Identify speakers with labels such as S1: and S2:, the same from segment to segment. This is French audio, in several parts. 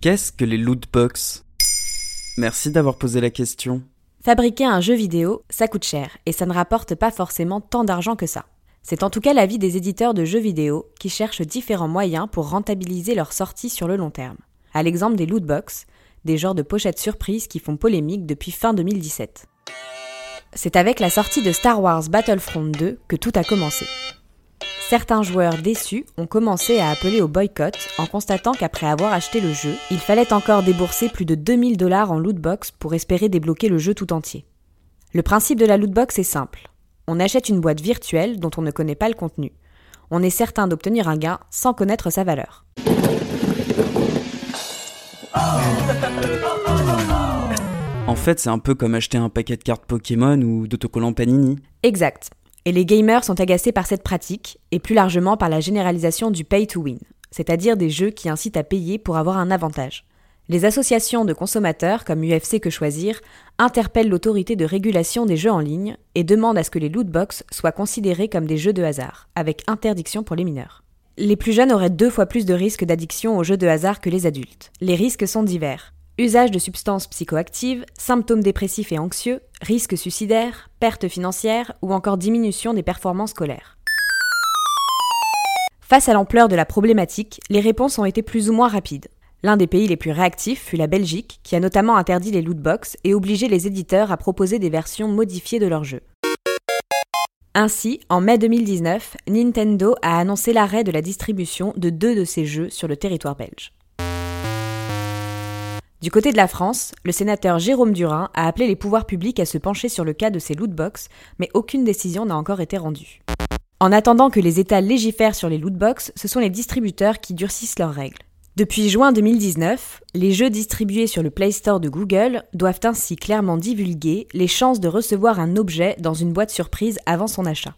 S1: Qu'est-ce que les loot box? Merci d'avoir posé la question.
S2: Fabriquer un jeu vidéo, ça coûte cher et ça ne rapporte pas forcément tant d'argent que ça. C'est en tout cas l'avis des éditeurs de jeux vidéo qui cherchent différents moyens pour rentabiliser leur sortie sur le long terme. À l'exemple des lootbox, des genres de pochettes surprises qui font polémique depuis fin 2017. C'est avec la sortie de Star Wars Battlefront 2 que tout a commencé. Certains joueurs déçus ont commencé à appeler au boycott en constatant qu'après avoir acheté le jeu, il fallait encore débourser plus de 2000 dollars en lootbox pour espérer débloquer le jeu tout entier. Le principe de la lootbox est simple. On achète une boîte virtuelle dont on ne connaît pas le contenu. On est certain d'obtenir un gain sans connaître sa valeur.
S1: En fait, c'est un peu comme acheter un paquet de cartes Pokémon ou d'autocollants Panini.
S2: Exact. Et les gamers sont agacés par cette pratique, et plus largement par la généralisation du pay to win, c'est-à-dire des jeux qui incitent à payer pour avoir un avantage. Les associations de consommateurs, comme UFC Que Choisir, interpellent l'autorité de régulation des jeux en ligne et demandent à ce que les lootbox soient considérés comme des jeux de hasard, avec interdiction pour les mineurs. Les plus jeunes auraient deux fois plus de risques d'addiction aux jeux de hasard que les adultes. Les risques sont divers. Usage de substances psychoactives, symptômes dépressifs et anxieux, risques suicidaires, pertes financières ou encore diminution des performances scolaires. Face à l'ampleur de la problématique, les réponses ont été plus ou moins rapides. L'un des pays les plus réactifs fut la Belgique, qui a notamment interdit les lootbox et obligé les éditeurs à proposer des versions modifiées de leurs jeux. Ainsi, en mai 2019, Nintendo a annoncé l'arrêt de la distribution de deux de ses jeux sur le territoire belge. Du côté de la France, le sénateur Jérôme Durin a appelé les pouvoirs publics à se pencher sur le cas de ces lootbox, mais aucune décision n'a encore été rendue. En attendant que les États légifèrent sur les lootbox, ce sont les distributeurs qui durcissent leurs règles. Depuis juin 2019, les jeux distribués sur le Play Store de Google doivent ainsi clairement divulguer les chances de recevoir un objet dans une boîte surprise avant son achat.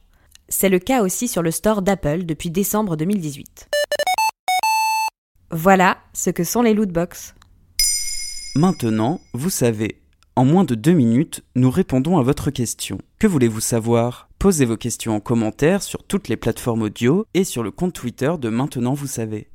S2: C'est le cas aussi sur le store d'Apple depuis décembre 2018. Voilà ce que sont les lootbox.
S1: Maintenant, vous savez. En moins de deux minutes, nous répondons à votre question. Que voulez-vous savoir? Posez vos questions en commentaire sur toutes les plateformes audio et sur le compte Twitter de Maintenant vous savez.